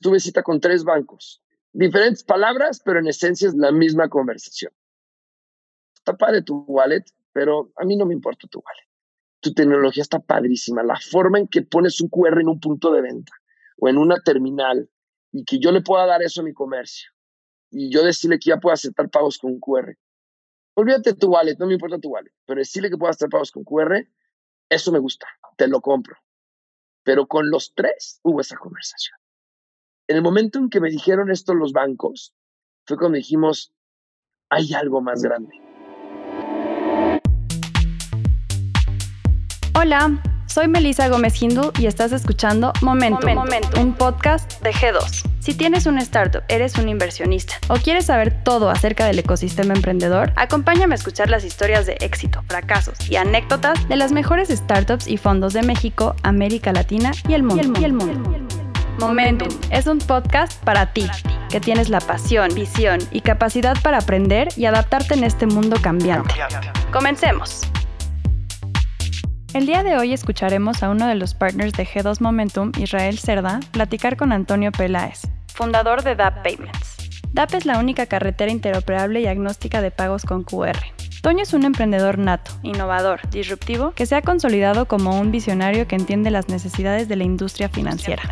tuve cita con tres bancos. Diferentes palabras, pero en esencia es la misma conversación. Está padre tu wallet, pero a mí no me importa tu wallet. Tu tecnología está padrísima. La forma en que pones un QR en un punto de venta o en una terminal y que yo le pueda dar eso a mi comercio y yo decirle que ya puedo aceptar pagos con QR. Olvídate tu wallet, no me importa tu wallet, pero decirle que puedo aceptar pagos con QR, eso me gusta, te lo compro. Pero con los tres hubo esa conversación. En el momento en que me dijeron esto los bancos, fue cuando dijimos, hay algo más grande. Hola, soy Melisa Gómez Hindu y estás escuchando Momento, un podcast de G2. Si tienes una startup, eres un inversionista o quieres saber todo acerca del ecosistema emprendedor, acompáñame a escuchar las historias de éxito, fracasos y anécdotas de las mejores startups y fondos de México, América Latina y el mundo. Y el mundo. Momentum es un podcast para ti, que tienes la pasión, visión y capacidad para aprender y adaptarte en este mundo cambiante. Comencemos. El día de hoy escucharemos a uno de los partners de G2 Momentum, Israel Cerda, platicar con Antonio Peláez, fundador de DAP Payments. DAP es la única carretera interoperable y agnóstica de pagos con QR. Toño es un emprendedor nato, innovador, disruptivo, que se ha consolidado como un visionario que entiende las necesidades de la industria financiera.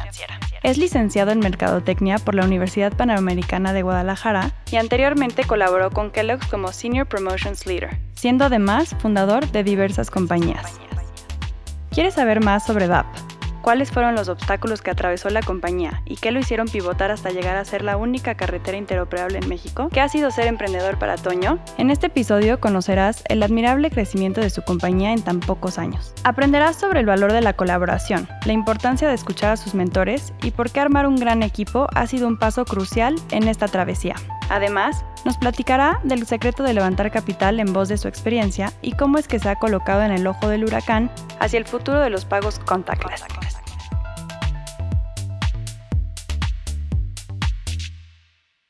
Es licenciado en Mercadotecnia por la Universidad Panamericana de Guadalajara y anteriormente colaboró con Kellogg como Senior Promotions Leader, siendo además fundador de diversas compañías. ¿Quieres saber más sobre DAP? Cuáles fueron los obstáculos que atravesó la compañía y qué lo hicieron pivotar hasta llegar a ser la única carretera interoperable en México, qué ha sido ser emprendedor para Toño, en este episodio conocerás el admirable crecimiento de su compañía en tan pocos años. Aprenderás sobre el valor de la colaboración, la importancia de escuchar a sus mentores y por qué armar un gran equipo ha sido un paso crucial en esta travesía. Además, nos platicará del secreto de levantar capital en voz de su experiencia y cómo es que se ha colocado en el ojo del huracán hacia el futuro de los pagos contactless.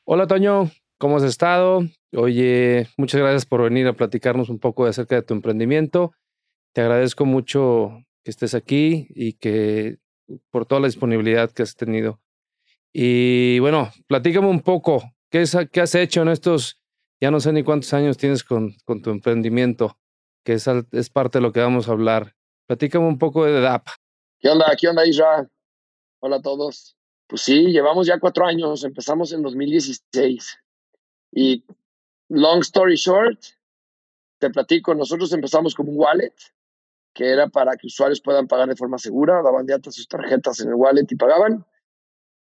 Hola Toño, ¿cómo has estado? Oye, muchas gracias por venir a platicarnos un poco acerca de tu emprendimiento. Te agradezco mucho que estés aquí y que por toda la disponibilidad que has tenido. Y bueno, platícame un poco, ¿qué, qué has hecho en estos, ya no sé ni cuántos años tienes con, con tu emprendimiento, que es, es, parte de lo que vamos a hablar. Platícame un poco de DAP. ¿Qué onda? ¿Qué onda, Isra? Hola a todos. Pues sí, llevamos ya cuatro años, empezamos en 2016. Y long story short, te platico, nosotros empezamos como un wallet, que era para que usuarios puedan pagar de forma segura, daban de alta sus tarjetas en el wallet y pagaban.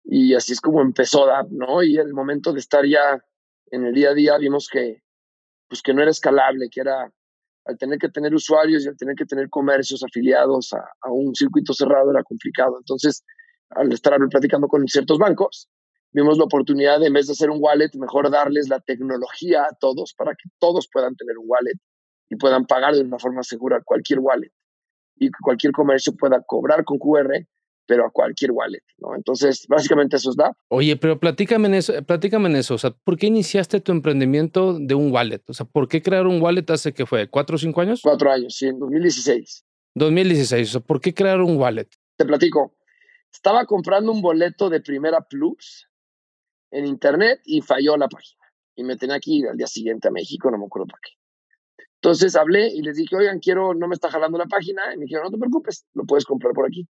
Y así es como empezó DAP, ¿no? Y el momento de estar ya en el día a día vimos que, pues que no era escalable, que era al tener que tener usuarios y al tener que tener comercios afiliados a, a un circuito cerrado era complicado. Entonces, al estar platicando con ciertos bancos, vimos la oportunidad de, en vez de hacer un wallet, mejor darles la tecnología a todos para que todos puedan tener un wallet y puedan pagar de una forma segura cualquier wallet y que cualquier comercio pueda cobrar con QR, pero a cualquier wallet, ¿no? Entonces, básicamente eso es DAP. Oye, pero platícame en eso, platícame en eso, o sea, ¿por qué iniciaste tu emprendimiento de un wallet? O sea, ¿por qué crear un wallet hace que fue? ¿Cuatro o cinco años? Cuatro años, sí, en 2016. 2016, o sea, ¿por qué crear un wallet? Te platico. Estaba comprando un boleto de Primera Plus en internet y falló la página. Y me tenía que ir al día siguiente a México, no me acuerdo para qué. Entonces hablé y les dije, oigan, quiero, no me está jalando la página. Y me dijeron, no te preocupes, lo puedes comprar por aquí.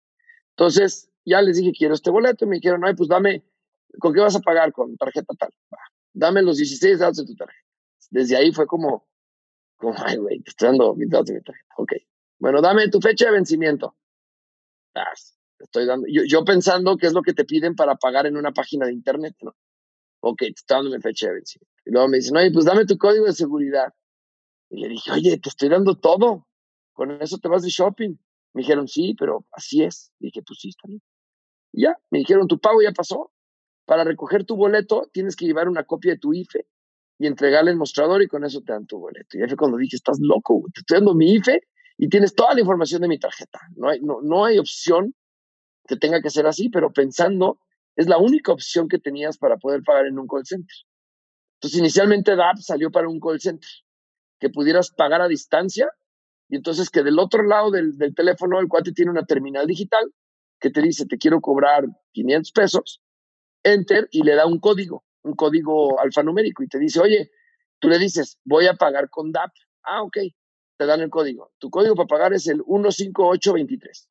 Entonces ya les dije, quiero este boleto. Y me dijeron, ay, pues dame, ¿con qué vas a pagar? Con tarjeta tal. dame los 16 datos de tu tarjeta. Desde ahí fue como, ay, güey, te estoy dando mis datos de mi tarjeta. Ok. Bueno, dame tu fecha de vencimiento. Das estoy dando, yo, pensando qué es lo que te piden para pagar en una página de internet, ¿no? Ok, te estoy dando mi fecha de vencimiento. Y luego me dicen, oye, pues dame tu código de seguridad. Y le dije, oye, te estoy dando todo. Con eso te vas de shopping. Me dijeron, sí, pero así es. Y dije, pues sí, está bien. Y ya, me dijeron, tu pago ya pasó. Para recoger tu boleto tienes que llevar una copia de tu IFE y entregarle el mostrador y con eso te dan tu boleto. Y ahí fue cuando dije, estás loco, te estoy dando mi IFE y tienes toda la información de mi tarjeta. No hay, no, no hay opción que tenga que ser así, pero pensando, es la única opción que tenías para poder pagar en un call center. Entonces, inicialmente DAP salió para un call center, que pudieras pagar a distancia y entonces que del otro lado del, del teléfono el cuate tiene una terminal digital que te dice, te quiero cobrar 500 pesos enter y le da un código, un código alfanumérico y te dice, oye, tú le dices, voy a pagar con DAP. Ah, ok, te dan el código. Tu código para pagar es el 15823.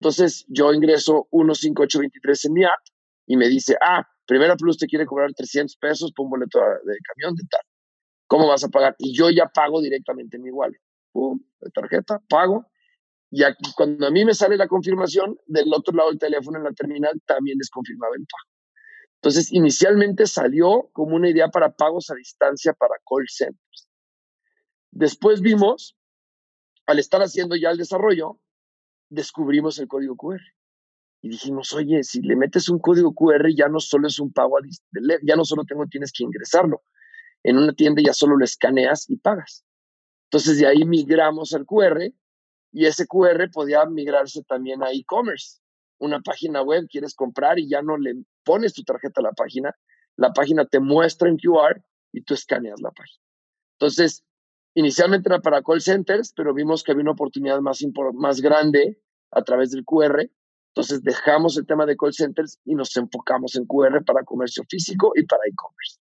Entonces yo ingreso 15823 en mi app y me dice, ah, Primera Plus te quiere cobrar 300 pesos por un boleto de camión de tal. ¿Cómo vas a pagar? Y yo ya pago directamente en mi wallet. Pum, tarjeta, pago. Y cuando a mí me sale la confirmación, del otro lado del teléfono en la terminal también les confirmaba el pago. Entonces, inicialmente salió como una idea para pagos a distancia para call centers. Después vimos, al estar haciendo ya el desarrollo, descubrimos el código QR. Y dijimos, oye, si le metes un código QR, ya no solo es un pago, a ya no solo tienes que ingresarlo. En una tienda ya solo lo escaneas y pagas. Entonces de ahí migramos al QR y ese QR podía migrarse también a e-commerce. Una página web quieres comprar y ya no le pones tu tarjeta a la página, la página te muestra en QR y tú escaneas la página. Entonces, inicialmente era para call centers, pero vimos que había una oportunidad más, más grande a través del QR entonces dejamos el tema de call centers y nos enfocamos en QR para comercio físico y para e-commerce.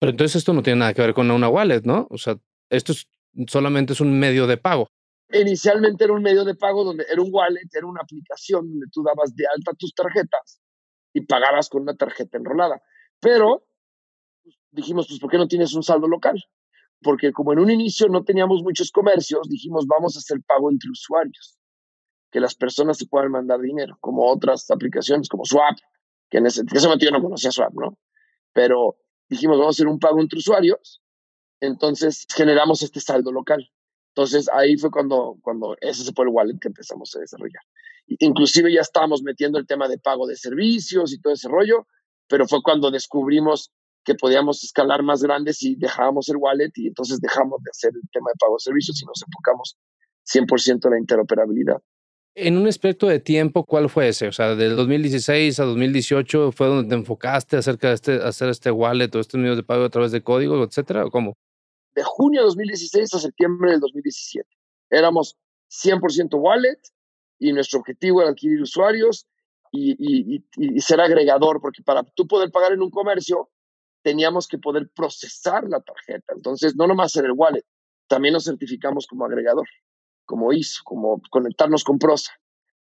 Pero entonces esto no tiene nada que ver con una wallet, ¿no? O sea, esto solamente es un medio de pago. Inicialmente era un medio de pago donde era un wallet, era una aplicación donde tú dabas de alta tus tarjetas y pagabas con una tarjeta enrolada. Pero pues, dijimos, pues, ¿por qué no tienes un saldo local? Porque como en un inicio no teníamos muchos comercios, dijimos, vamos a hacer pago entre usuarios que las personas se puedan mandar dinero, como otras aplicaciones como Swap, que en ese, momento yo no conocía Swap, ¿no? Pero dijimos, vamos a hacer un pago entre usuarios, entonces generamos este saldo local. Entonces ahí fue cuando, cuando ese fue el wallet que empezamos a desarrollar. Inclusive ya estábamos metiendo el tema de pago de servicios y todo ese rollo, pero fue cuando descubrimos que podíamos escalar más grandes y dejábamos el wallet y entonces dejamos de hacer el tema de pago de servicios y nos enfocamos 100% en la interoperabilidad. En un aspecto de tiempo, ¿cuál fue ese? O sea, del 2016 a 2018 fue donde te enfocaste acerca de este, hacer este wallet o este medio de pago a través de código, etcétera, ¿o cómo? De junio de 2016 a septiembre del 2017. Éramos 100% wallet y nuestro objetivo era adquirir usuarios y, ser agregador, porque para tú poder pagar en un comercio teníamos que poder procesar la tarjeta. Entonces, no nomás ser el wallet, también nos certificamos como agregador como hizo, como conectarnos con Prosa.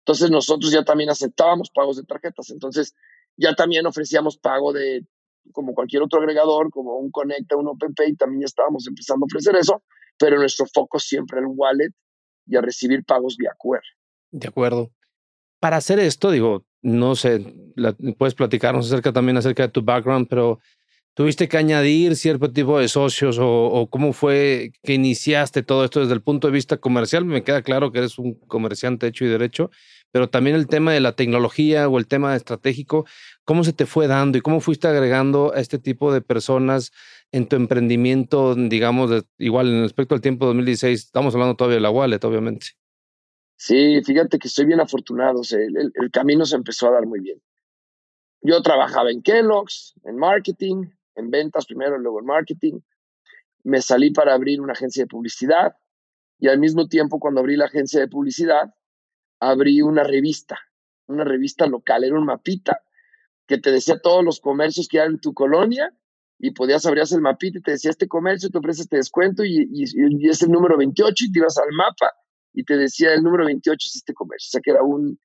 Entonces nosotros ya también aceptábamos pagos de tarjetas, entonces ya también ofrecíamos pago de como cualquier otro agregador, como un Conecta, un OpenPay, también estábamos empezando a ofrecer eso, pero nuestro foco siempre era el wallet y a recibir pagos vía QR. De acuerdo. Para hacer esto, digo, no sé, puedes platicarnos acerca también acerca de tu background, pero ¿Tuviste que añadir cierto tipo de socios o, cómo fue que iniciaste todo esto desde el punto de vista comercial? Me queda claro que eres un comerciante hecho y derecho, pero también el tema de la tecnología o el tema estratégico, ¿cómo se te fue dando y cómo fuiste agregando a este tipo de personas en tu emprendimiento, digamos, igual en respecto al tiempo 2016? Estamos hablando todavía de la wallet, obviamente. Sí, fíjate que estoy bien afortunado, el camino se empezó a dar muy bien. Yo trabajaba en Kellogg's, en marketing, en ventas primero, luego en marketing. Me salí para abrir una agencia de publicidad y al mismo tiempo cuando abrí la agencia de publicidad, abrí una revista, una revista local, era un mapita que te decía todos los comercios que hay en tu colonia y podías abrías el mapita y te decía este comercio te ofrece este descuento y, es el número 28 y te ibas al mapa y te decía el número 28 es este comercio, o sea que era un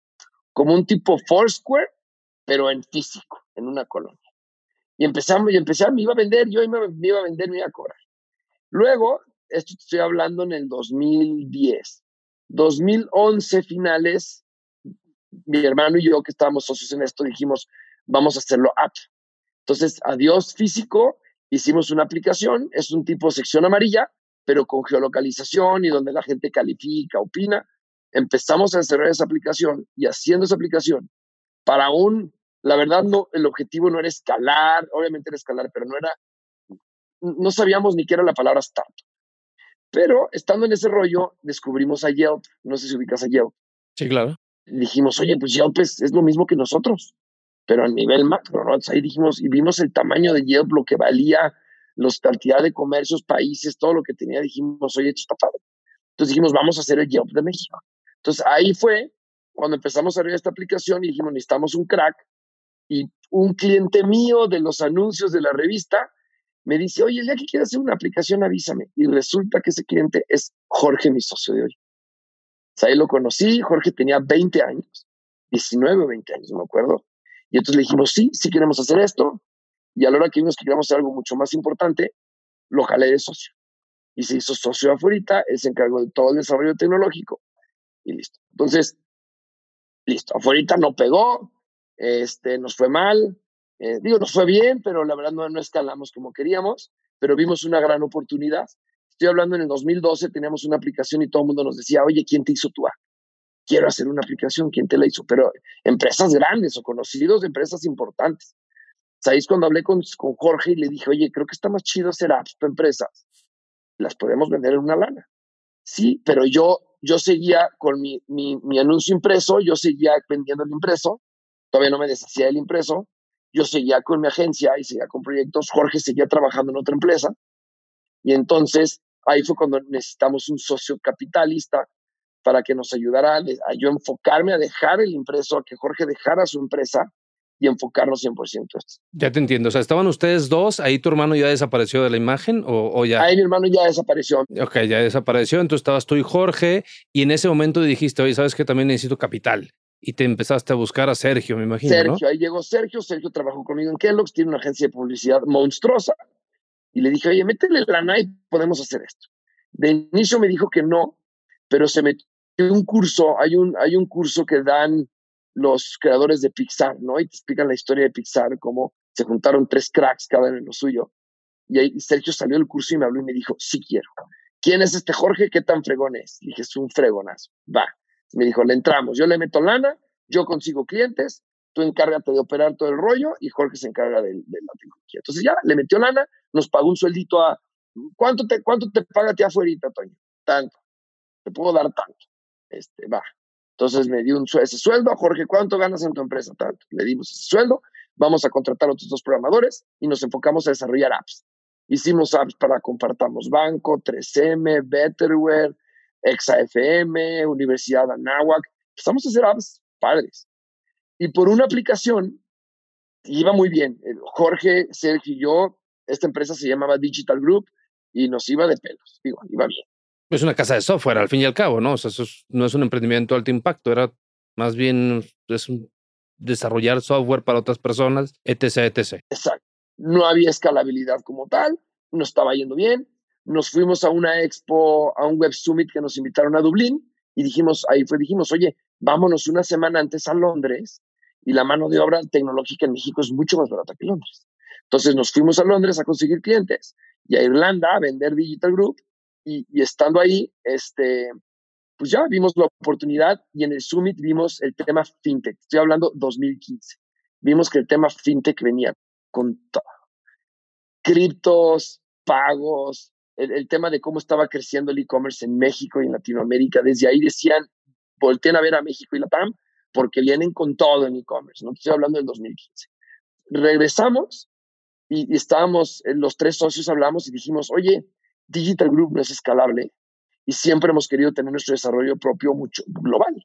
como un tipo Foursquare, pero en físico, en una colonia. Y empezamos, y empezamos, me iba a vender, yo me, me iba a vender, me iba a cobrar. Luego, esto te estoy hablando en el 2010. 2011 finales, mi hermano y yo que estábamos socios en esto dijimos, vamos a hacerlo app. Entonces, adiós físico, hicimos una aplicación, es un tipo sección amarilla, pero con geolocalización y donde la gente califica, opina. Empezamos a desarrollar esa aplicación y haciendo esa aplicación para un la verdad, no, el objetivo no era escalar, obviamente era escalar, pero no era, no sabíamos ni qué era la palabra startup. Pero estando en ese rollo, descubrimos a Yelp. No sé si ubicas a Yelp. Sí, claro. dijimos, oye, pues Yelp es, lo mismo que nosotros, pero a nivel macro, ¿no? Entonces ahí dijimos, y vimos el tamaño de Yelp, lo que valía, los cantidad de comercios, países, todo lo que tenía, dijimos, oye, esto está padre. Entonces dijimos, vamos a hacer el Yelp de México. Entonces ahí fue cuando empezamos a ver esta aplicación y dijimos, necesitamos un crack y un cliente mío de los anuncios de la revista me dice, oye, el día que quieras hacer una aplicación, avísame. Y resulta que ese cliente es Jorge, mi socio de hoy. O sea, ahí lo conocí, Jorge tenía 20 años, 19 o 20 años, no me acuerdo. Y entonces le dijimos, sí, sí queremos hacer esto. Y a la hora que vimos que queríamos hacer algo mucho más importante, lo jalé de socio. Y se hizo socio afuera, él se encargó de todo el desarrollo tecnológico y listo. Entonces, listo, afuera no pegó, este, nos fue mal, eh, digo, nos fue bien, pero la verdad no, no escalamos como queríamos, pero vimos una gran oportunidad. Estoy hablando en el 2012, teníamos una aplicación y todo el mundo nos decía, oye, ¿quién te hizo tu app? Quiero hacer una aplicación, ¿quién te la hizo? Pero empresas grandes o conocidos empresas importantes. ¿Sabéis cuando hablé con, con Jorge y le dije, oye, creo que está más chido hacer apps para empresas? Las podemos vender en una lana. Sí, pero yo, yo seguía con mi, mi, mi anuncio impreso, yo seguía vendiendo el impreso, todavía no me deshacía del impreso, yo seguía con mi agencia y seguía con proyectos, Jorge seguía trabajando en otra empresa y entonces ahí fue cuando necesitamos un socio capitalista para que nos ayudara a, yo enfocarme a dejar el impreso, a que Jorge dejara su empresa y enfocarnos 100% esto. Ya te entiendo. O sea, estaban ustedes dos, ahí tu hermano ya desapareció de la imagen o, o, ya. Ahí mi hermano ya desapareció. Ok, ya desapareció. Entonces estabas tú y Jorge y en ese momento dijiste, oye, ¿sabes que también necesito capital? Y te empezaste a buscar a Sergio, me imagino. Sergio, ahí llegó Sergio. Sergio trabajó conmigo en Kellogg's, tiene una agencia de publicidad monstruosa. Y le dije, oye, métele lana y podemos hacer esto. De inicio me dijo que no, pero se metió un curso, hay un, hay un curso que dan los creadores de Pixar, ¿no? Y te explican la historia de Pixar, cómo se juntaron tres cracks cada uno en lo suyo. Y ahí Sergio salió del curso y me habló y me dijo, sí quiero. ¿Quién es este Jorge? ¿Qué tan fregón es? dije, es un fregonazo. Va. Me dijo, le entramos, yo le meto lana, yo consigo clientes, tú encárgate de operar todo el rollo y Jorge se encarga de, la tecnología. Entonces ya le metió lana, nos pagó un sueldito a, ¿cuánto te, cuánto te paga a ti afuera, Toño? Tanto. Te puedo dar tanto. Este, va. Entonces me dio un, ese sueldo. Jorge, ¿cuánto ganas en tu empresa? Tanto. Le dimos ese sueldo. Vamos a contratar a otros dos programadores y nos enfocamos a desarrollar apps. Hicimos apps para Compartamos Banco, 3M, Betterware, ExaFM, Universidad Anáhuac. Empezamos a hacer apps padres. Y por una aplicación, iba muy bien. Jorge, Sergio y yo, esta empresa se llamaba Digital Group y nos iba de pelos. Digo, iba bien. Es una casa de software, al fin y al cabo, ¿no? O sea, eso no es un emprendimiento de alto impacto, era más bien es un desarrollar software para otras personas, etc., etc. Exacto. No había escalabilidad como tal, no estaba yendo bien. Nos fuimos a una expo, a un web summit que nos invitaron a Dublín y dijimos, ahí fue, dijimos, oye, vámonos una semana antes a Londres y la mano de obra tecnológica en México es mucho más barata que Londres. Entonces nos fuimos a Londres a conseguir clientes y a Irlanda a vender Digital Group y, estando ahí, este, pues ya vimos la oportunidad y en el Summit vimos el tema FinTech. Estoy hablando 2015. Vimos que el tema FinTech venía con todo. Criptos, pagos, el, tema de cómo estaba creciendo el e-commerce en México y en Latinoamérica. Desde ahí decían, volteen a ver a México y la TAM porque vienen con todo en e-commerce. No estoy hablando del 2015. Regresamos y, y estábamos, los tres socios hablamos y dijimos, oye, Digital Group no es escalable y siempre hemos querido tener nuestro desarrollo propio mucho global.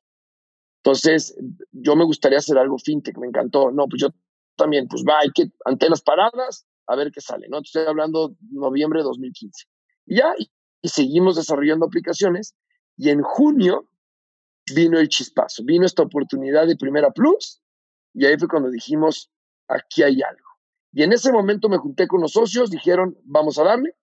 Entonces, yo me gustaría hacer algo fintech, me encantó. No, pues yo también, pues va, hay que, ante las paradas, a ver qué sale, ¿no? Estoy hablando noviembre de 2015. Y seguimos desarrollando aplicaciones y en junio vino el chispazo, vino esta oportunidad de Primera Plus y ahí fue cuando dijimos, aquí hay algo. Y en ese momento me junté con los socios, dijeron, vamos a darle,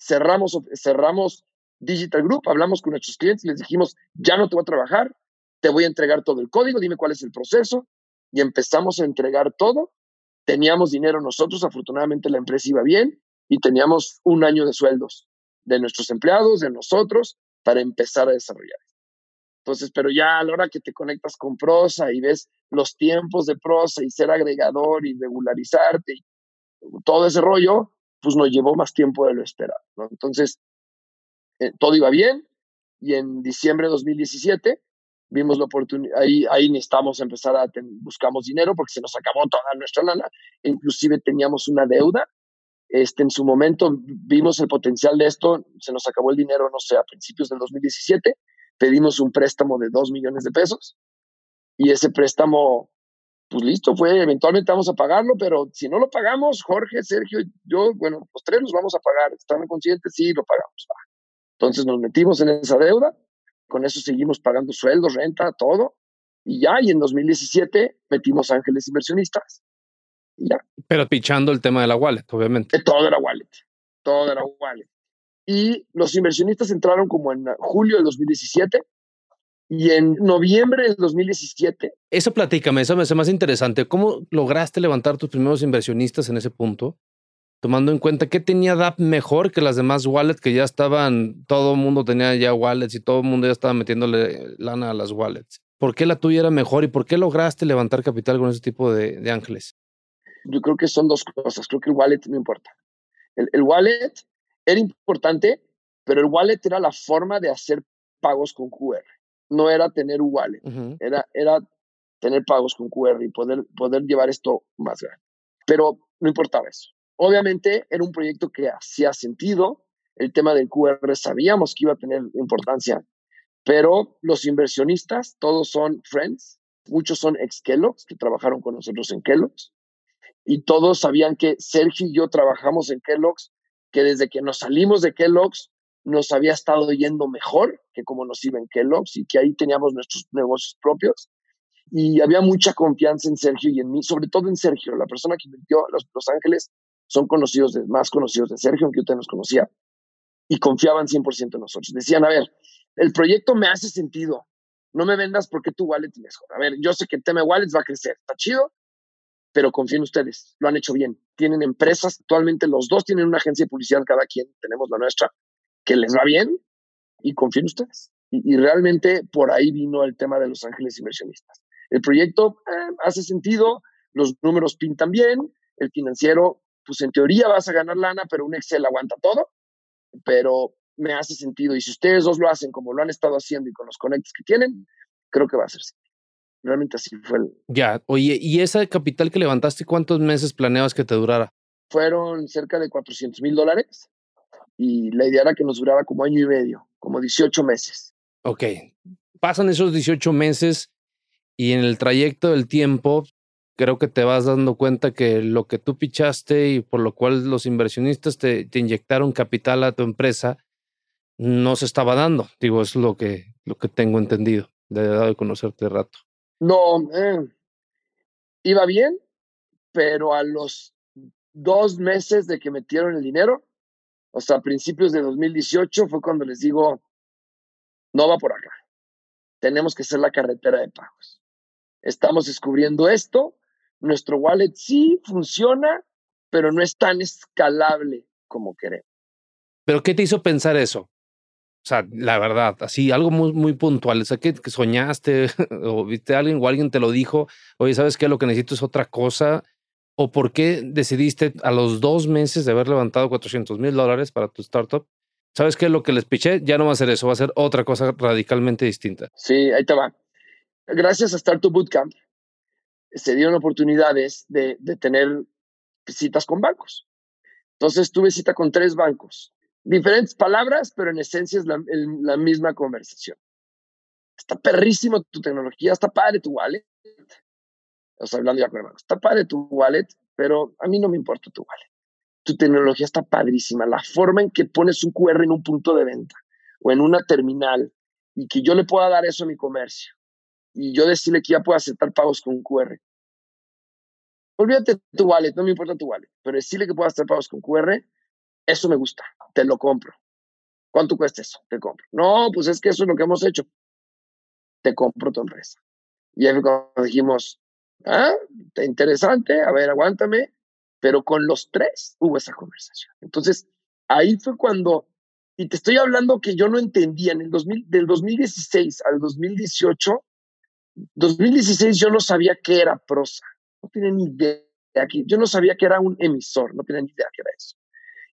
cerramos, cerramos Digital Group, hablamos con nuestros clientes, les dijimos, ya no te voy a trabajar, te voy a entregar todo el código, dime cuál es el proceso, y empezamos a entregar todo. Teníamos dinero nosotros, afortunadamente la empresa iba bien, y teníamos un año de sueldos de nuestros empleados, de nosotros, para empezar a desarrollar. Entonces, pero ya a la hora que te conectas con prosa y ves los tiempos de prosa y ser agregador y regularizarte y todo ese rollo, pues nos llevó más tiempo de lo esperado. Entonces, eh, todo iba bien y en diciembre de 2017 vimos la oportunidad, ahí, ahí necesitamos empezar a, buscamos dinero porque se nos acabó toda nuestra lana, inclusive teníamos una deuda. Este, en su momento vimos el potencial de esto, se nos acabó el dinero, no sé, a principios del 2017, pedimos un préstamo de 2 millones de pesos y ese préstamo pues listo, fue, eventualmente vamos a pagarlo, pero si no lo pagamos, Jorge, Sergio, yo, bueno, los tres los vamos a pagar. ¿Están conscientes? Sí, lo pagamos. Entonces nos metimos en esa deuda, con eso seguimos pagando sueldos, renta, todo. Y ya, y en 2017 metimos ángeles inversionistas. Ya. Pero pichando el tema de la wallet, obviamente. todo era wallet. Todo era wallet. Y los inversionistas entraron como en julio del 2017 y en noviembre del 2017. Eso platícame, eso me hace más interesante. ¿Cómo lograste levantar tus primeros inversionistas en ese punto? Tomando en cuenta que tenía DAP mejor que las demás wallets que ya estaban, todo el mundo tenía ya wallets y todo el mundo ya estaba metiéndole lana a las wallets. ¿Por qué la tuya era mejor y por qué lograste levantar capital con ese tipo de, de ángeles? Yo creo que son dos cosas. Creo que el wallet no importa. El, el wallet era importante, pero el wallet era la forma de hacer pagos con QR no era tener un wallet, era, era tener pagos con QR y poder, poder llevar esto más grande. Pero no importaba eso. Obviamente era un proyecto que hacía sentido, el tema del QR sabíamos que iba a tener importancia, pero los inversionistas, todos son friends, muchos son ex Kellogg's que trabajaron con nosotros en Kellogg's, y todos sabían que Sergio y yo trabajamos en Kellogg's, que desde que nos salimos de Kellogg's nos había estado yendo mejor que como nos iba en Kellogg's y que ahí teníamos nuestros negocios propios. Y había mucha confianza en Sergio y en mí, sobre todo en Sergio, la persona que metió Los, los Ángeles son conocidos, de, más conocidos de Sergio, aunque usted nos conocía, y confiaban 100% en nosotros. Decían, a ver, el proyecto me hace sentido, no me vendas porque tu wallet mejor. A ver, yo sé que de wallets va a crecer, está chido, pero confío en ustedes, lo han hecho bien. Tienen empresas, actualmente los dos tienen una agencia de publicidad cada quien, tenemos la nuestra, que les va bien y confío en ustedes. Y, realmente por ahí vino el tema de los ángeles inversionistas. El proyecto eh, hace sentido, los números pintan bien, el financiero, pues en teoría vas a ganar lana, pero un Excel aguanta todo, pero me hace sentido. Y si ustedes dos lo hacen como lo han estado haciendo y con los conectos que tienen, creo que va a ser Realmente así fue el... Ya, oye, ¿y esa capital que levantaste, cuántos meses planeabas que te durara? Fueron cerca de 400 mil dólares y la idea era que nos durara como año y medio, como 18 meses. Ok, pasan esos 18 meses y en el trayecto del tiempo creo que te vas dando cuenta que lo que tú pichaste y por lo cual los inversionistas te, te inyectaron capital a tu empresa no se estaba dando. Digo, es lo que, lo que tengo entendido de edad de conocerte rato. No, eh, iba bien, pero a los dos meses de que metieron el dinero, o sea, a principios de 2018 fue cuando les digo, no va por acá. Tenemos que ser la carretera de pagos. Estamos descubriendo esto. Nuestro wallet sí funciona, pero no es tan escalable como queremos. ¿Pero qué te hizo pensar eso? O sea, la verdad, así, algo muy, puntual. O sea, que, soñaste o viste a alguien o alguien te lo dijo, oye, ¿sabes qué? Lo que necesito es otra cosa ¿O por qué decidiste a los dos meses de haber levantado 400 mil dólares para tu startup? ¿Sabes qué? Lo que les piché ya no va a ser eso, va a ser otra cosa radicalmente distinta. Sí, ahí te va. Gracias a Startup Bootcamp se dieron oportunidades de, de tener citas con bancos. Entonces tuve cita con tres bancos. Diferentes palabras, pero en esencia es la, la misma conversación. Está perrísimo tu tecnología, está padre tu wallet, o hablando ya con hermanos, está padre tu wallet, pero a mí no me importa tu wallet. Tu tecnología está padrísima. La forma en que pones un QR en un punto de venta o en una terminal y que yo le pueda dar eso a mi comercio y yo decirle que ya puedo aceptar pagos con QR. Olvídate tu wallet, no me importa tu wallet, pero decirle que puedo hacer pagos con QR, eso me gusta, te lo compro. ¿Cuánto cuesta eso? Te compro. No, pues es que eso es lo que hemos hecho. Te compro tu empresa. Y ahí dijimos, Ah, interesante, a ver, aguántame. Pero con los tres hubo esa conversación. Entonces, ahí fue cuando, y te estoy hablando que yo no entendía, en el 2000, del 2016 al 2018, 2016 yo no sabía qué era prosa, no tenía ni idea, yo no sabía que era un emisor, no tenía ni idea qué era eso.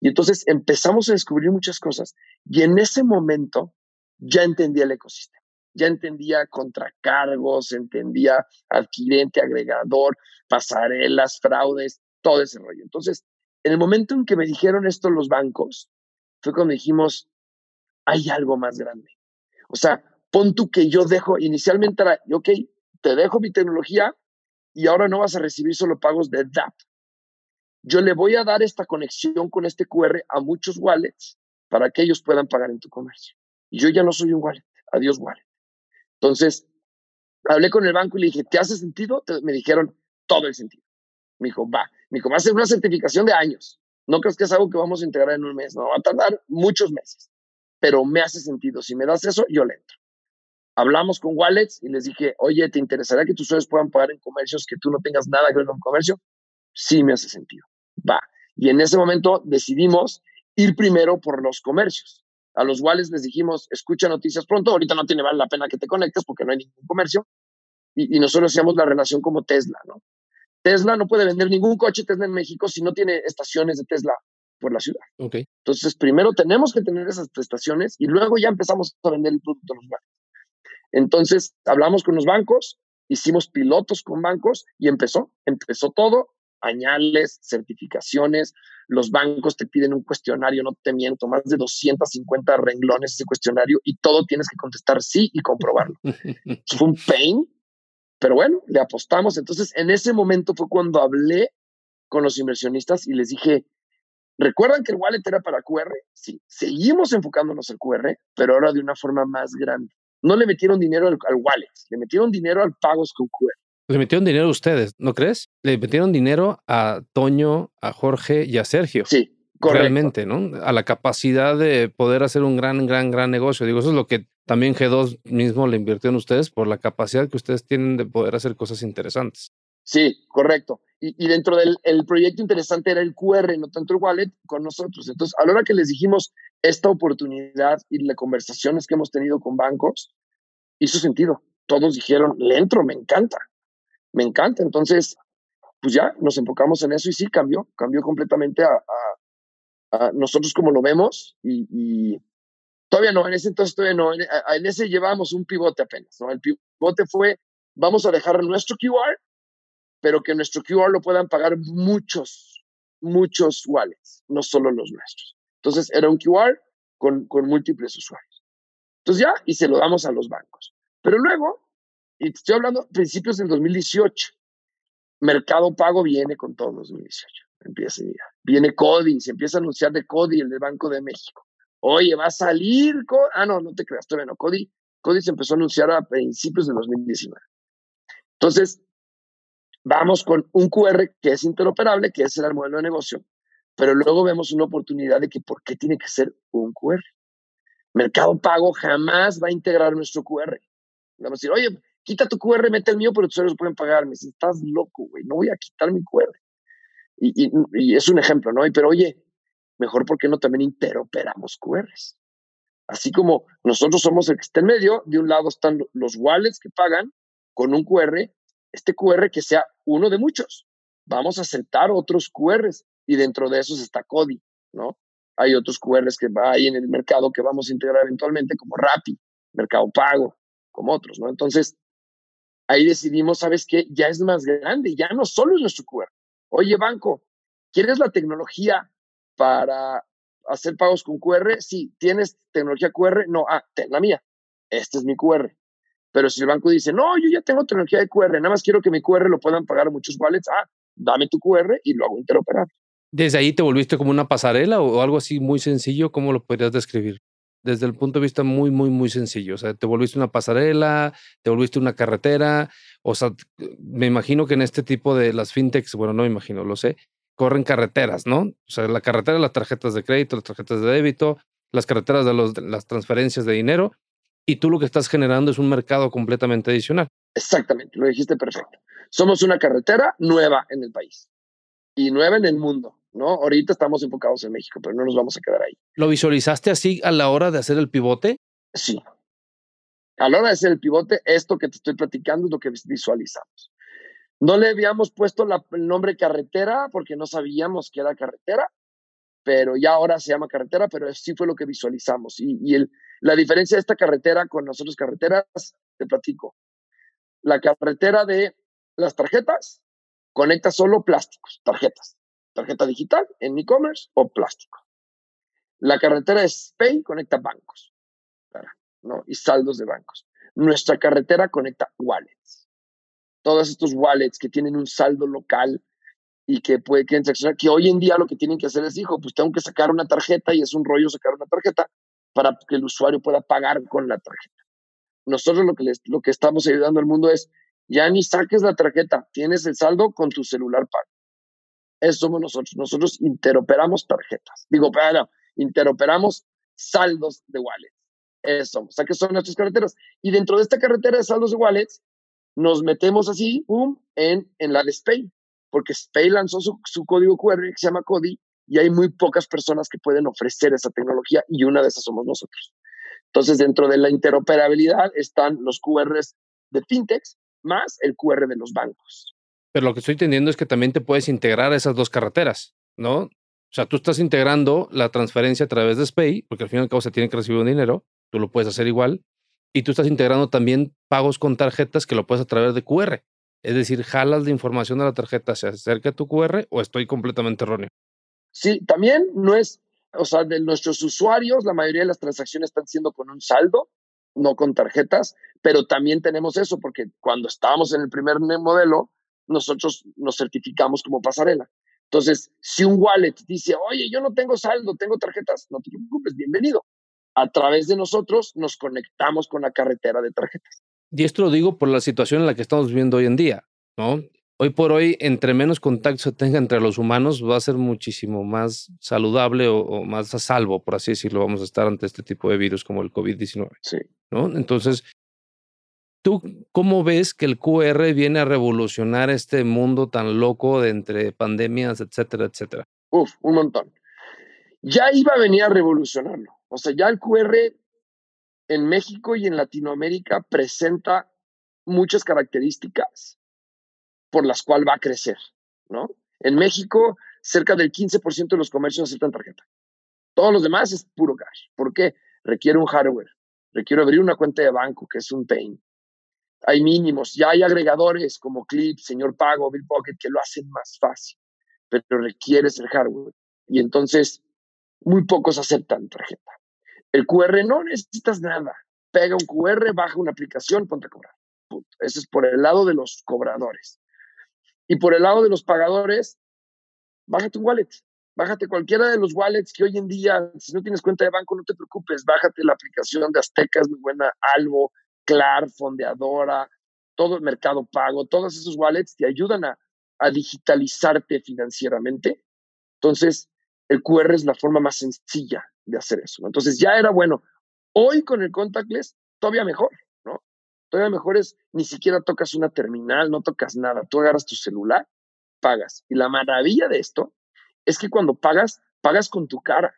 Y entonces empezamos a descubrir muchas cosas y en ese momento ya entendía el ecosistema ya entendía contracargos, entendía adquirente, agregador, pasarelas, fraudes, todo ese rollo. Entonces, en el momento en que me dijeron esto los bancos, fue cuando dijimos, hay algo más grande. O sea, pon tú que yo dejo, inicialmente era, ok, te dejo mi tecnología, y ahora no vas a recibir solo pagos de DAP. Yo le voy a dar esta conexión con este QR a muchos wallets para que ellos puedan pagar en tu comercio. Y yo ya no soy un wallet, adiós wallet. Entonces, hablé con el banco y le dije, ¿te hace sentido? me dijeron, todo el sentido. Me dijo, va. Me dijo, va a ser una certificación de años. No crees que es algo que vamos a integrar en un mes. No, va a tardar muchos meses. Pero me hace sentido. Si me das eso, yo le entro. Hablamos con wallets y les dije, oye, ¿te interesaría que tus usuarios puedan pagar en comercios que tú no tengas nada que ver con comercio? Sí me hace sentido. Y en ese momento decidimos ir primero por los comercios. A los wallets les dijimos, escucha noticias pronto, ahorita no tiene la pena que te conectes porque no hay ningún comercio. Y, y nosotros hacíamos la relación como Tesla, ¿no? Tesla no puede vender ningún coche Tesla en México si no tiene estaciones de Tesla por la ciudad. Okay. Entonces, primero tenemos que tener esas estaciones y luego ya empezamos a vender el producto a los bancos. Entonces, hablamos con los bancos, hicimos pilotos con bancos y empezó, empezó todo, añales, certificaciones, los bancos te piden un cuestionario, no te miento, más de 250 renglones ese cuestionario y todo tienes que contestar sí y comprobarlo. Fue un pain, pero bueno, le apostamos. Entonces, en ese momento fue cuando hablé con los inversionistas y les dije, ¿recuerdan que el wallet era para QR? Sí, seguimos enfocándonos en QR, pero ahora de una forma más grande. No le metieron dinero al, wallet, le metieron dinero al pagos con QR. Le metieron dinero a ustedes, ¿no crees? Le metieron dinero a Toño, a Jorge y a Sergio. Sí, Correcto. Realmente, ¿no? A la capacidad de poder hacer un gran, gran, gran negocio. Digo, eso es lo que también G2 mismo le invirtió en ustedes por la capacidad que ustedes tienen de poder hacer cosas interesantes. Sí, correcto. Y, dentro del el proyecto interesante era el QR, no tanto el wallet, con nosotros. Entonces, a la hora que les dijimos esta oportunidad y las conversaciones que hemos tenido con bancos, hizo sentido. Todos dijeron, le entro, me encanta, me encanta. Entonces, pues ya nos enfocamos en eso y sí, cambió, cambió completamente a, a, nosotros como lo vemos y Todavía no, en ese entonces todavía no. En, ese llevamos un pivote apenas. ¿no? El pivote fue, vamos a dejar nuestro QR, pero que nuestro QR lo puedan pagar muchos, muchos wallets, no solo los nuestros. Entonces era un QR con, con múltiples usuarios. Entonces ya, y se lo damos a los bancos. Pero luego, y estoy hablando principios del 2018, Mercado Pago viene con todo 2018. Empieza, viene Cody, se empieza a anunciar de Cody, el del Banco de México. Oye, va a salir. Ah, no, no te creas, todavía no. Cody, Cody se empezó a anunciar a principios de 2019. Entonces, vamos con un QR que es interoperable, que era el modelo de negocio, pero luego vemos una oportunidad de que por qué tiene que ser un QR. Mercado Pago jamás va a integrar nuestro QR. Vamos a decir, oye, quita tu QR, mete el mío, pero tus usuarios pueden pagarme. Estás loco, güey, no voy a quitar mi QR. Y, es un ejemplo, ¿no? Pero oye, mejor porque no también interoperamos QRs. Así como nosotros somos el que está en medio, de un lado están los wallets que pagan con un QR, este QR que sea uno de muchos. Vamos a aceptar otros QRs y dentro de esos está Cody, ¿no? Hay otros QRs que hay en el mercado que vamos a integrar eventualmente como Rappi, Mercado Pago, como otros, ¿no? Entonces, ahí decidimos, ¿sabes qué? Ya es más grande, ya no solo es nuestro QR. Oye, banco, ¿quieres la tecnología para hacer pagos con QR, sí, ¿tienes tecnología QR? No, ah, la mía. Este es mi QR. Pero si el banco dice, no, yo ya tengo tecnología de QR, nada más quiero que mi QR lo puedan pagar muchos wallets, ah, dame tu QR y lo hago interoperable. ¿Desde ahí te volviste como una pasarela o algo así muy sencillo? ¿Cómo lo podrías describir? Desde el punto de vista muy, muy, muy sencillo. O sea, te volviste una pasarela, te volviste una carretera. O sea, me imagino que en este tipo de las fintechs, bueno, no me imagino, lo sé, corren carreteras, ¿no? O sea, la carretera, las tarjetas de crédito, las tarjetas de débito, las carreteras de, los, las transferencias de dinero, y tú lo que estás generando es un mercado completamente adicional. Exactamente, lo dijiste perfecto. Somos una carretera nueva en el país y nueva en el mundo, ¿no? Ahorita estamos enfocados en México, pero no nos vamos a quedar ahí. ¿Lo visualizaste así a la hora de hacer el pivote? Sí. A la hora de hacer el pivote, esto que te estoy platicando es lo que visualizamos. No le habíamos puesto el nombre carretera porque no sabíamos que era carretera, pero ya ahora se llama carretera, pero sí fue lo que visualizamos. Y, el, la diferencia de esta carretera con nosotros carreteras, te platico. La carretera de las tarjetas conecta solo plásticos, tarjetas. Tarjeta digital en e-commerce o plástico. La carretera Pay conecta bancos ¿no? y saldos de bancos. Nuestra carretera conecta wallets todos estos wallets que tienen un saldo local y que puede que que hoy en día lo que tienen que hacer es, hijo, pues tengo que sacar una tarjeta y es un rollo sacar una tarjeta para que el usuario pueda pagar con la tarjeta. Nosotros lo que, les, lo que estamos ayudando al mundo es, ya ni saques la tarjeta, tienes el saldo con tu celular pago. Eso somos nosotros. Nosotros interoperamos tarjetas. Digo, pero interoperamos saldos de wallets. Eso, o sea que son nuestras carreteras. Y dentro de esta carretera de saldos de wallets, nos metemos así, boom, en, en la de Spay, porque Spay lanzó su, su código QR que se llama CODI y hay muy pocas personas que pueden ofrecer esa tecnología y una de esas somos nosotros. Entonces, dentro de la interoperabilidad están los QRs de fintechs más el QR de los bancos. Pero lo que estoy entendiendo es que también te puedes integrar a esas dos carreteras, ¿no? O sea, tú estás integrando la transferencia a través de SPAY, porque al fin y al cabo se tiene que recibir un dinero, tú lo puedes hacer igual, y tú estás integrando también pagos con tarjetas que lo puedes a través de QR. Es decir, jalas la información de la tarjeta, se acerca a tu QR o estoy completamente erróneo. Sí, también no es, o sea, de nuestros usuarios, la mayoría de las transacciones están siendo con un saldo, no con tarjetas, pero también tenemos eso, porque cuando estábamos en el primer modelo, nosotros nos certificamos como pasarela. Entonces, si un wallet dice, oye, yo no tengo saldo, tengo tarjetas, no te preocupes, bienvenido. A través de nosotros nos conectamos con la carretera de tarjetas. Y esto lo digo por la situación en la que estamos viviendo hoy en día, ¿no? Hoy por hoy, entre menos contacto se tenga entre los humanos, va a ser muchísimo más saludable o, más a salvo, por así decirlo, vamos a estar ante este tipo de virus como el COVID-19. Sí. ¿no? Entonces, ¿tú cómo ves que el QR viene a revolucionar este mundo tan loco de entre pandemias, etcétera, etcétera? Uf, un montón. Ya iba a venir a revolucionarlo. O sea, ya el QR en México y en Latinoamérica presenta muchas características por las cuales va a crecer, ¿no? En México, cerca del 15% de los comercios aceptan tarjeta. Todos los demás es puro cash. ¿Por qué? Requiere un hardware. Requiere abrir una cuenta de banco, que es un pain. Hay mínimos. Ya hay agregadores como Clip, Señor Pago, Bill Pocket, que lo hacen más fácil. Pero requieres el hardware. Y entonces, muy pocos aceptan tarjeta. El QR no necesitas nada. Pega un QR, baja una aplicación, ponte a cobrar. Eso es por el lado de los cobradores. Y por el lado de los pagadores, bájate un wallet. Bájate cualquiera de los wallets que hoy en día, si no tienes cuenta de banco, no te preocupes. Bájate la aplicación de Azteca, es muy buena. Albo, Clar, Fondeadora, todo el mercado pago, todos esos wallets te ayudan a, a digitalizarte financieramente. Entonces, el QR es la forma más sencilla de hacer eso. Entonces, ya era bueno. Hoy con el contactless, todavía mejor. Todavía mejor es, ni siquiera tocas una terminal, no tocas nada. Tú agarras tu celular, pagas. Y la maravilla de esto es que cuando pagas, pagas con tu cara.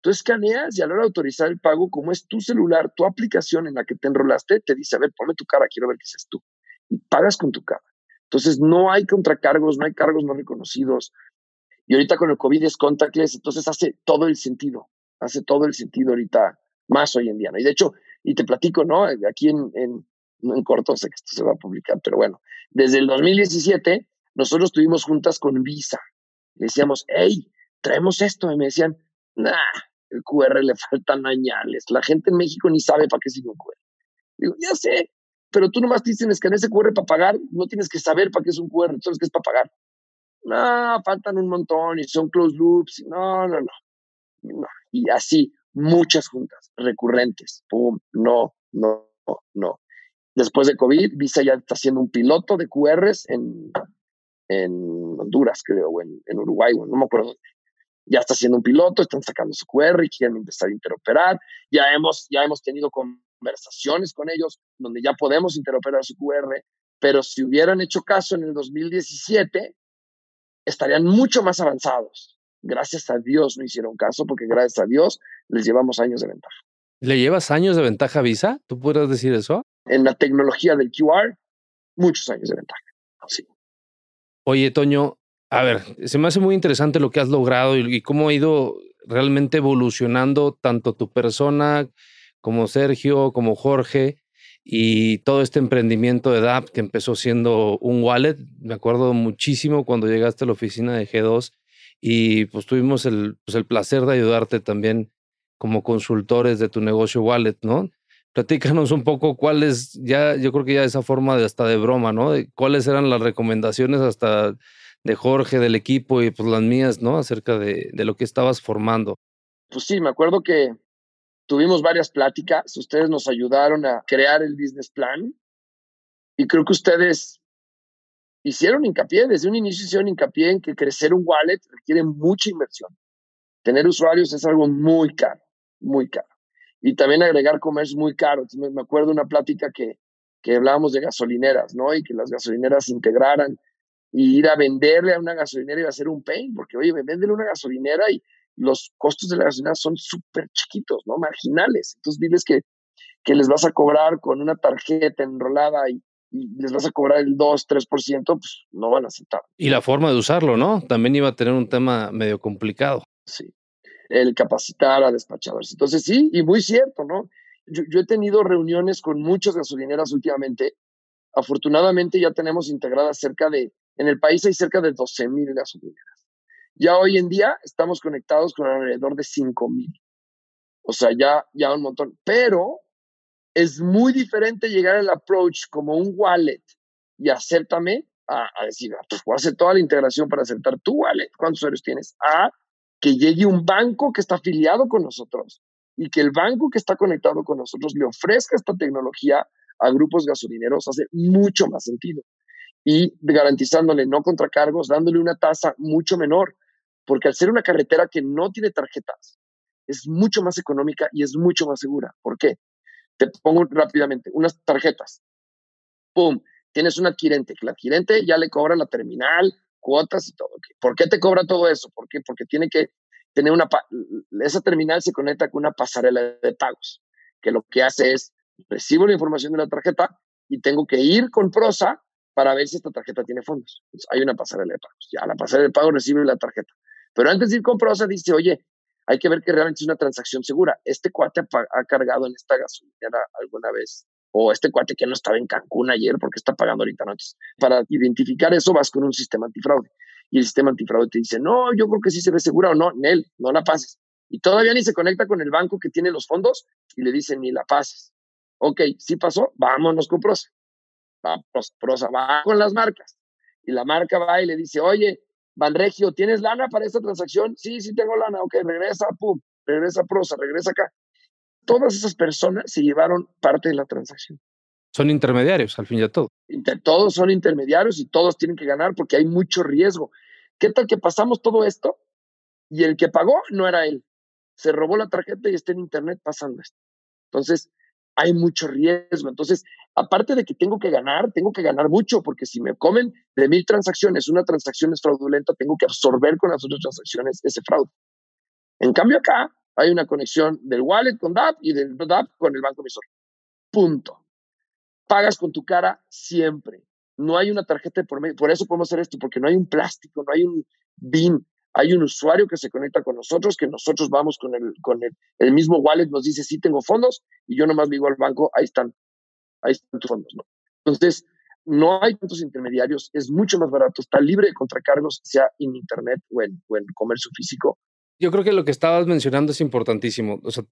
Tú escaneas y a la hora de autorizar el pago, como es tu celular, tu aplicación en la que te enrolaste, te dice, a ver, ponme tu cara, quiero ver que seas tú. Y pagas con tu cara. Entonces, no hay contracargos, no hay cargos no reconocidos. Y ahorita con el COVID es contactless, entonces hace todo el sentido. Hace todo el sentido ahorita, más hoy en día. Y de hecho, y te platico, ¿no? Aquí en, en, en corto sé que esto se va a publicar, pero bueno, desde el 2017 nosotros tuvimos juntas con Visa. Le decíamos, hey, traemos esto. Y me decían, nah, el QR le faltan añales. La gente en México ni sabe para qué sirve un QR. Digo, ya sé, pero tú nomás tienes que en ese QR para pagar, no tienes que saber para qué es un QR, tú sabes que es para pagar. No, faltan un montón y son closed loops. no, no, no, no. Y así, muchas juntas recurrentes. Pum, no, no, no. Después de COVID, Visa ya está haciendo un piloto de QRs en, en Honduras, creo, o en Uruguay, no me acuerdo. Ya está haciendo un piloto, están sacando su QR y quieren empezar a interoperar. Ya hemos, ya hemos tenido conversaciones con ellos donde ya podemos interoperar su QR, pero si hubieran hecho caso en el 2017, estarían mucho más avanzados. Gracias a Dios no hicieron caso porque gracias a Dios les llevamos años de ventaja. ¿Le llevas años de ventaja a Visa? ¿Tú puedes decir eso? En la tecnología del QR, muchos años de ventaja. Sí. Oye, Toño, a ver, se me hace muy interesante lo que has logrado y, cómo ha ido realmente evolucionando tanto tu persona como Sergio, como Jorge y todo este emprendimiento de DAP que empezó siendo un wallet. Me acuerdo muchísimo cuando llegaste a la oficina de G2 y pues tuvimos el, pues, el placer de ayudarte también como consultores de tu negocio wallet, ¿no? Platícanos un poco cuáles, ya, yo creo que ya esa forma de hasta de broma, ¿no? Cuáles eran las recomendaciones hasta de Jorge, del equipo y pues las mías, ¿no? Acerca de, de lo que estabas formando. Pues sí, me acuerdo que tuvimos varias pláticas, ustedes nos ayudaron a crear el business plan y creo que ustedes hicieron hincapié, desde un inicio hicieron hincapié en que crecer un wallet requiere mucha inversión. Tener usuarios es algo muy caro, muy caro y también agregar comercio muy caro. me acuerdo una plática que, que hablábamos de gasolineras, ¿no? Y que las gasolineras integraran y ir a venderle a una gasolinera iba a ser un pain, porque oye, véndele una gasolinera y los costos de la gasolinera son súper chiquitos, ¿no? Marginales. Entonces diles que, que les vas a cobrar con una tarjeta enrolada y, y les vas a cobrar el 2, 3%, pues no van a aceptar. Y la forma de usarlo, ¿no? También iba a tener un tema medio complicado. Sí el capacitar a despachadores. Entonces sí, y muy cierto, ¿no? Yo, he tenido reuniones con muchas gasolineras últimamente. Afortunadamente ya tenemos integradas cerca de, en el país hay cerca de 12 mil gasolineras. Ya hoy en día estamos conectados con alrededor de 5 mil. O sea, ya, ya un montón. Pero es muy diferente llegar al approach como un wallet y acéptame a, a decir, ah, pues voy a hacer toda la integración para aceptar tu wallet. ¿Cuántos usuarios tienes? A que llegue un banco que está afiliado con nosotros y que el banco que está conectado con nosotros le ofrezca esta tecnología a grupos gasolineros hace mucho más sentido. Y garantizándole no contracargos, dándole una tasa mucho menor, porque al ser una carretera que no tiene tarjetas, es mucho más económica y es mucho más segura. ¿Por qué? Te pongo rápidamente unas tarjetas. ¡Pum! Tienes un adquirente, que el adquirente ya le cobra la terminal, cuotas y todo. ¿Por qué te cobra todo eso? ¿Por qué? Porque tiene que tener una, esa terminal se conecta con una pasarela de pagos, que lo que hace es, recibo la información de la tarjeta y tengo que ir con Prosa para ver si esta tarjeta tiene fondos. hay una pasarela de pagos. Ya la pasarela de pagos recibe la tarjeta. Pero antes de ir con Prosa dice, oye, hay que ver que realmente es una transacción segura. Este cuate ha cargado en esta gasolinera alguna vez o este cuate que no estaba en Cancún ayer porque está pagando ahorita noches. Para identificar eso vas con un sistema antifraude. Y el sistema antifraude te dice, no, yo creo que sí se ve segura o no, Nel, no la pases. Y todavía ni se conecta con el banco que tiene los fondos y le dicen, ni la pases. Ok, sí pasó, vámonos con Prosa. Vamos, Prosa va con las marcas. Y la marca va y le dice, oye, Vanregio, ¿tienes lana para esta transacción? Sí, sí tengo lana. Ok, regresa, pum, regresa Prosa, regresa acá todas esas personas se llevaron parte de la transacción. Son intermediarios, al fin y al todo. Todos son intermediarios y todos tienen que ganar porque hay mucho riesgo. ¿Qué tal que pasamos todo esto y el que pagó no era él? Se robó la tarjeta y está en internet pasando esto. Entonces, hay mucho riesgo. Entonces, aparte de que tengo que ganar, tengo que ganar mucho, porque si me comen de mil transacciones, una transacción es fraudulenta, tengo que absorber con las otras transacciones ese fraude. En cambio, acá hay una conexión del wallet con DAP y del DAP con el banco emisor. Punto. Pagas con tu cara siempre. No hay una tarjeta por medio. Por eso podemos hacer esto, porque no hay un plástico, no hay un BIN. Hay un usuario que se conecta con nosotros, que nosotros vamos con el, con el, el mismo wallet, nos dice, sí tengo fondos, y yo nomás digo al banco, ahí están, ahí están tus fondos. ¿no? Entonces, no hay tantos intermediarios, es mucho más barato, está libre de contracargos, sea en Internet o en, o en comercio físico. Yo creo que lo que estabas mencionando es importantísimo. O sea,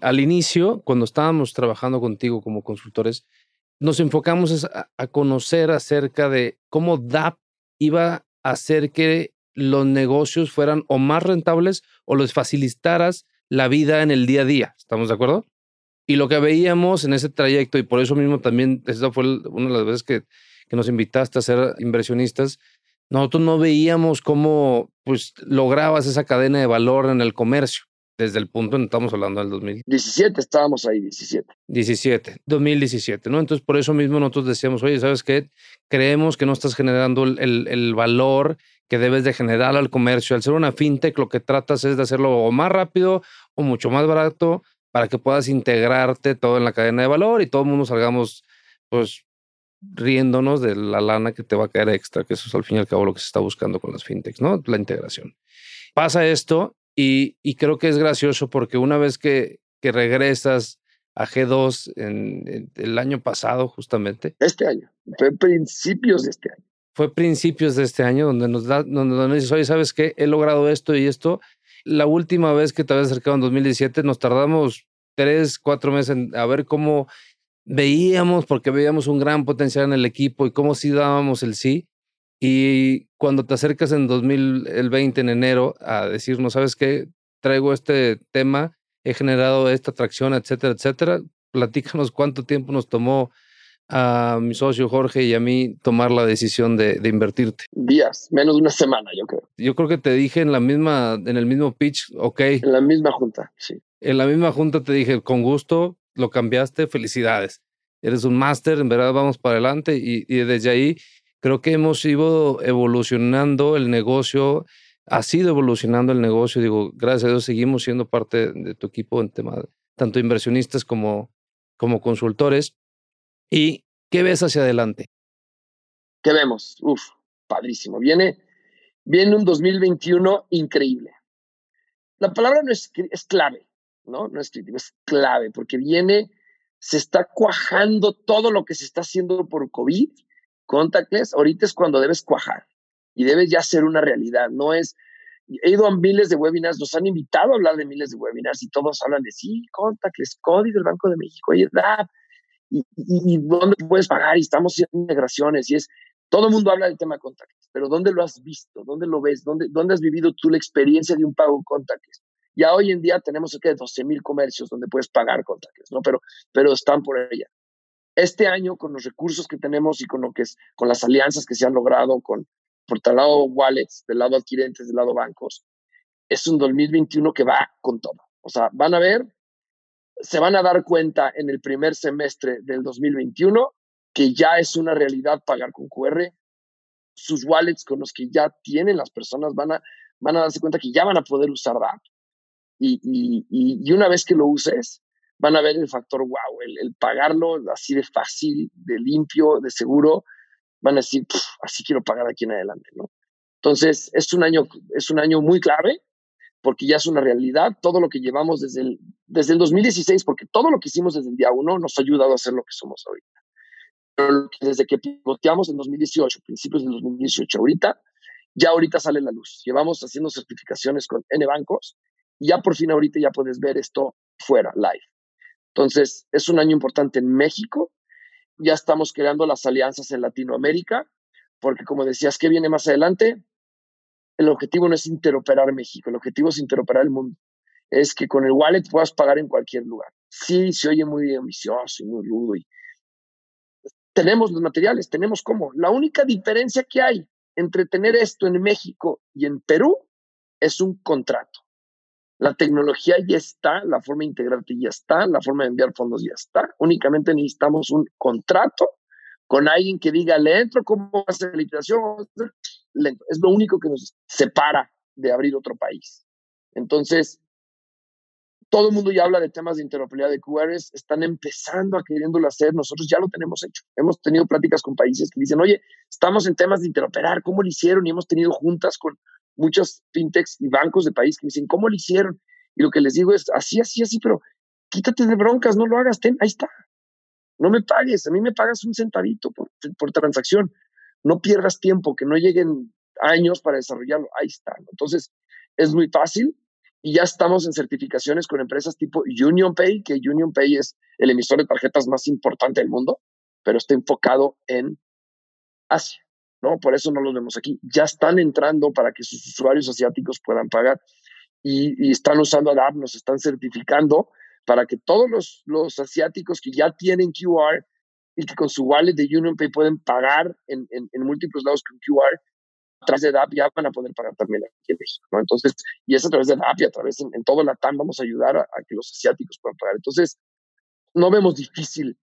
al inicio, cuando estábamos trabajando contigo como consultores, nos enfocamos a, a, conocer acerca de cómo DAP iba a hacer que los negocios fueran o más rentables o les facilitaras la vida en el día a día. ¿Estamos de acuerdo? Y lo que veíamos en ese trayecto, y por eso mismo también, esa fue una de las veces que, que nos invitaste a ser inversionistas, nosotros no veíamos cómo pues lograbas esa cadena de valor en el comercio. Desde el punto en que estamos hablando del 2017, estábamos ahí, 17. 17, 2017, ¿no? Entonces, por eso mismo nosotros decíamos, oye, ¿sabes qué? Creemos que no estás generando el, el valor que debes de generar al comercio. Al ser una fintech, lo que tratas es de hacerlo o más rápido o mucho más barato para que puedas integrarte todo en la cadena de valor y todo el mundo salgamos, pues, riéndonos de la lana que te va a caer extra, que eso es al fin y al cabo lo que se está buscando con las fintechs, ¿no? La integración. Pasa esto y, creo que es gracioso porque una vez que, que regresas a G2 en, el año pasado, justamente. Este año, fue principios de este año. Fue principios de este año donde nos da, donde nos dices, oye, ¿sabes qué? He logrado esto y esto. La última vez que te habías acercado en 2017 nos tardamos tres, cuatro meses a ver cómo veíamos, porque veíamos un gran potencial en el equipo y cómo sí dábamos el sí. Y cuando te acercas en 2020, en enero, a decirnos, ¿sabes qué? Traigo este tema, he generado esta atracción, etcétera, etcétera. Platícanos cuánto tiempo nos tomó a mi socio Jorge y a mí tomar la decisión de, de, invertirte? Días, menos de una semana, yo creo. Yo creo que te dije en la misma, en el mismo pitch, ok. En la misma junta, sí. En la misma junta te dije, con gusto, lo cambiaste, felicidades. Eres un máster, en verdad vamos para adelante y, y desde ahí creo que hemos ido evolucionando el negocio, ha sido evolucionando el negocio, digo, gracias a Dios seguimos siendo parte de tu equipo en tema de tanto inversionistas como, como consultores. ¿Y qué ves hacia adelante? ¿Qué vemos? Uf, padrísimo. Viene, viene un 2021 increíble. La palabra no es, es clave, ¿no? No es crítico, es clave, porque viene, se está cuajando todo lo que se está haciendo por COVID, contactless, ahorita es cuando debes cuajar y debes ya ser una realidad, no es, he ido a miles de webinars, nos han invitado a hablar de miles de webinars y todos hablan de sí, contactless, CODI del Banco de México, y, y, dónde puedes pagar y estamos haciendo integraciones y es, todo el mundo habla del tema contactless, pero ¿dónde lo has visto? ¿Dónde lo ves? ¿Dónde, dónde has vivido tú la experiencia de un pago contactless? Ya hoy en día tenemos cerca de 12 mil comercios donde puedes pagar contactless, ¿no? Pero, pero están por ella. Este año, con los recursos que tenemos y con lo que es, con las alianzas que se han logrado con, por el lado wallets, del lado adquirentes, del lado bancos, es un 2021 que va con todo. O sea, van a ver, se van a dar cuenta en el primer semestre del 2021 que ya es una realidad pagar con QR. Sus wallets con los que ya tienen las personas van a, van a darse cuenta que ya van a poder usar DAP y, y, y, una vez que lo uses, van a ver el factor wow, el, pagarlo así de fácil, de limpio, de seguro, van a decir, así quiero pagar aquí en adelante, ¿no? Entonces, es un año, es un año muy clave porque ya es una realidad. Todo lo que llevamos desde el, desde el 2016, porque todo lo que hicimos desde el día uno nos ha ayudado a ser lo que somos ahorita. Pero desde que pivoteamos en 2018, principios del 2018, ahorita, ya ahorita sale la luz. Llevamos haciendo certificaciones con N bancos y ya por fin ahorita ya puedes ver esto fuera, live. Entonces, es un año importante en México. Ya estamos creando las alianzas en Latinoamérica, porque como decías, ¿qué viene más adelante? El objetivo no es interoperar México, el objetivo es interoperar el mundo. Es que con el wallet puedas pagar en cualquier lugar. Sí, se oye muy ambicioso y muy rudo. Tenemos los materiales, tenemos cómo. La única diferencia que hay entre tener esto en México y en Perú es un contrato. La tecnología ya está, la forma de integrarte ya está, la forma de enviar fondos ya está. Únicamente necesitamos un contrato con alguien que diga, le entro, cómo hacer la liquidación. Es lo único que nos separa de abrir otro país. Entonces, todo el mundo ya habla de temas de interoperabilidad de QRs, están empezando a queriéndolo hacer, nosotros ya lo tenemos hecho. Hemos tenido pláticas con países que dicen, oye, estamos en temas de interoperar, ¿cómo lo hicieron? Y hemos tenido juntas con muchos fintechs y bancos de país que dicen, ¿cómo lo hicieron? Y lo que les digo es, así, así, así, pero quítate de broncas, no lo hagas, ten, ahí está. No me pagues, a mí me pagas un centavito por, por transacción. No pierdas tiempo, que no lleguen años para desarrollarlo, ahí está. Entonces, es muy fácil y ya estamos en certificaciones con empresas tipo UnionPay, que UnionPay es el emisor de tarjetas más importante del mundo, pero está enfocado en Asia. ¿no? Por eso no los vemos aquí. Ya están entrando para que sus usuarios asiáticos puedan pagar y, están usando ADAP, nos están certificando para que todos los, los asiáticos que ya tienen QR y que con su wallet de UnionPay pueden pagar en, en, múltiples lados con QR, a través de DAP ya van a poder pagar también aquí en México, ¿no? Entonces, y es a través de DAP y a través en, todo la TAM vamos a ayudar a, a, que los asiáticos puedan pagar. Entonces, no vemos difícil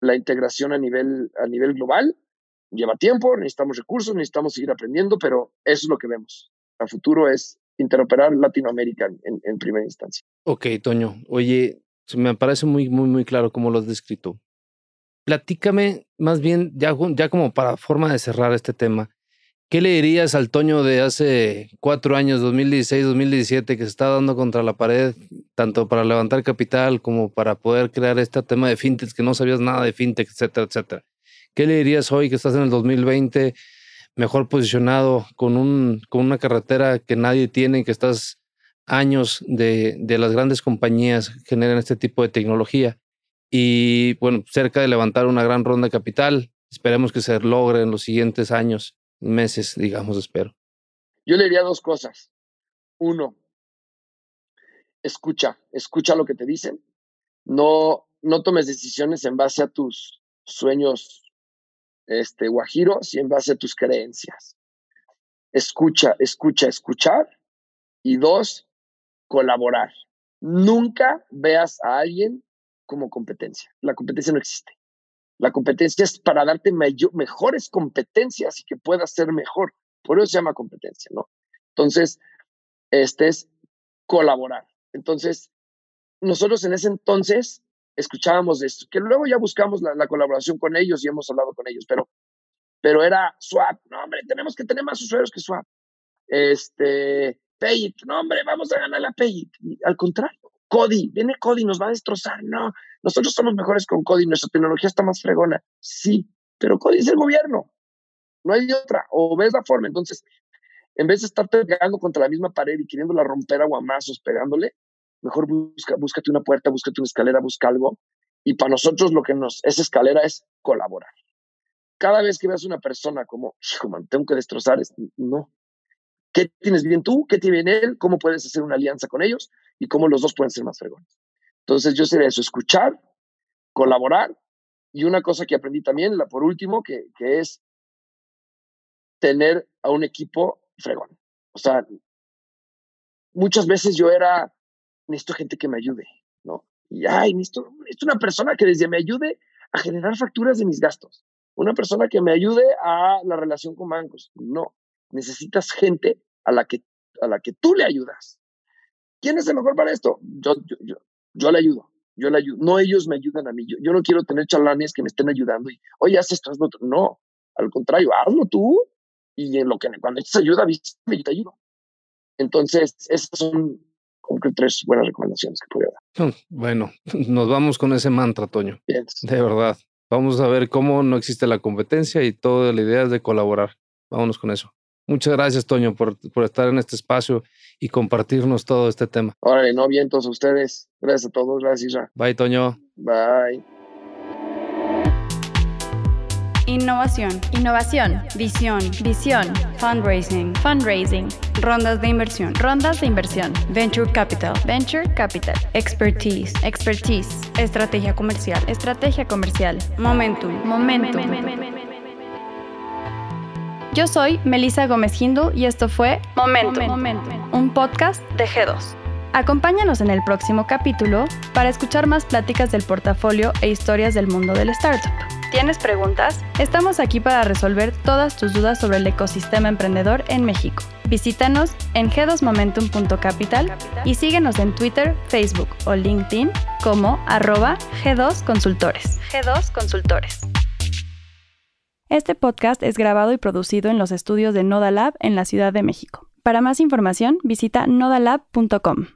la integración a nivel, a nivel global lleva tiempo, necesitamos recursos, necesitamos seguir aprendiendo, pero eso es lo que vemos. A futuro es interoperar Latinoamérica en, en primera instancia. Ok, Toño. Oye, me parece muy, muy, muy claro cómo lo has descrito. Platícame más bien, ya, ya como para forma de cerrar este tema, ¿qué le dirías al Toño de hace cuatro años, 2016, 2017, que se está dando contra la pared, tanto para levantar capital como para poder crear este tema de fintech, que no sabías nada de fintech, etcétera, etcétera? ¿Qué le dirías hoy que estás en el 2020 mejor posicionado con, un, con una carretera que nadie tiene, que estás años de, de las grandes compañías generan este tipo de tecnología y bueno, cerca de levantar una gran ronda capital. Esperemos que se logre en los siguientes años, meses, digamos, espero. Yo le diría dos cosas. Uno, escucha, escucha lo que te dicen. No, no tomes decisiones en base a tus sueños este, guajiros y en base a tus creencias. Escucha, escucha, escuchar. Y dos, colaborar. Nunca veas a alguien como competencia. La competencia no existe. La competencia es para darte mejores competencias y que puedas ser mejor. Por eso se llama competencia, ¿no? Entonces, este es colaborar. Entonces, nosotros en ese entonces escuchábamos esto, que luego ya buscamos la, colaboración con ellos y hemos hablado con ellos, pero, pero era Swap, no hombre, tenemos que tener más usuarios que Swap. Este, Payit, no hombre, vamos a ganar la Payit. al contrario, Cody, viene Cody, nos va a destrozar. No, nosotros somos mejores con Cody, nuestra tecnología está más fregona. Sí, pero Cody es el gobierno. No hay otra. O ves la forma. Entonces, en vez de estar pegando contra la misma pared y queriéndola romper a guamazos pegándole, mejor busca, búscate una puerta, búscate una escalera, busca algo. Y para nosotros lo que nos, esa escalera es colaborar. Cada vez que veas una persona como, hijo, man, tengo que destrozar, no, ¿Qué tienes bien tú? ¿Qué tiene bien él? ¿Cómo puedes hacer una alianza con ellos? Y cómo los dos pueden ser más fregones. Entonces yo sería eso, escuchar, colaborar. Y una cosa que aprendí también, la por último, que, es tener a un equipo fregón. O sea, muchas veces yo era, necesito gente que me ayude, ¿no? Y, ay, necesito, necesito una persona que desde me ayude a generar facturas de mis gastos. Una persona que me ayude a la relación con bancos. No, necesitas gente a la que, a la que tú le ayudas. ¿Quién es el mejor para esto? Yo, yo, yo, yo le ayudo. Yo le ayudo. No ellos me ayudan a mí. Yo, yo no quiero tener chalanes que me estén ayudando y, oye, haz esto, haz lo otro. No, al contrario, hazlo tú y en lo que cuando necesitas ayuda, avísame yo te ayudo. Entonces, esas son como que tres buenas recomendaciones que podría dar. Bueno, nos vamos con ese mantra, Toño. De verdad. Vamos a ver cómo no existe la competencia y toda la idea es de colaborar. Vámonos con eso. Muchas gracias, Toño, por, por, estar en este espacio y compartirnos todo este tema. Órale, no, bien, todos ustedes. Gracias a todos, gracias, Isra. Bye, Toño. Bye. Innovación. Innovación. Visión. Visión. Fundraising. Fundraising. Rondas de inversión. Rondas de inversión. Venture Capital. Venture Capital. Expertise. Expertise. Estrategia comercial. Estrategia comercial. Momentum. Momentum. Yo soy Melissa Gómez Hindu y esto fue Momento, un podcast de G2. Acompáñanos en el próximo capítulo para escuchar más pláticas del portafolio e historias del mundo del startup. ¿Tienes preguntas? Estamos aquí para resolver todas tus dudas sobre el ecosistema emprendedor en México. Visítanos en g2momentum.capital y síguenos en Twitter, Facebook o LinkedIn como arroba G2 Consultores. G2 Consultores. Este podcast es grabado y producido en los estudios de Nodalab en la Ciudad de México. Para más información, visita nodalab.com.